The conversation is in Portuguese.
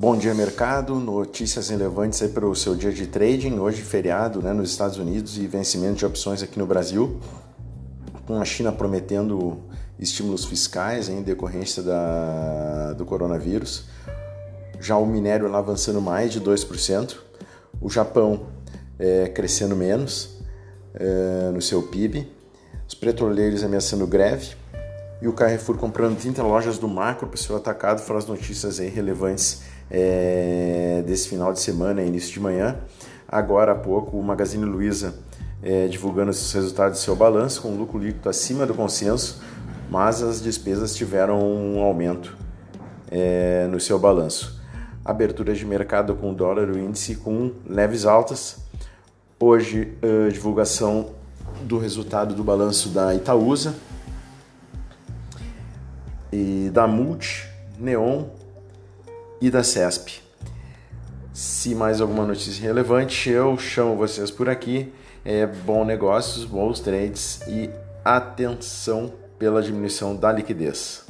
Bom dia, mercado. Notícias relevantes aí para o seu dia de trading. Hoje, feriado né, nos Estados Unidos e vencimento de opções aqui no Brasil, com a China prometendo estímulos fiscais em decorrência da, do coronavírus. Já o minério lá avançando mais de 2%. O Japão é, crescendo menos é, no seu PIB. Os petroleiros ameaçando greve. E o Carrefour comprando 30 lojas do macro para o seu atacado. Foram as notícias aí relevantes é, desse final de semana, início de manhã. Agora há pouco, o Magazine Luiza é, divulgando os resultados do seu balanço, com lucro líquido acima do consenso, mas as despesas tiveram um aumento é, no seu balanço. Abertura de mercado com dólar o índice com leves altas. Hoje, uh, divulgação do resultado do balanço da Itaúsa e da Multi, Neon e da CESP. Se mais alguma notícia relevante, eu chamo vocês por aqui. É bom negócios, bons trades e atenção pela diminuição da liquidez.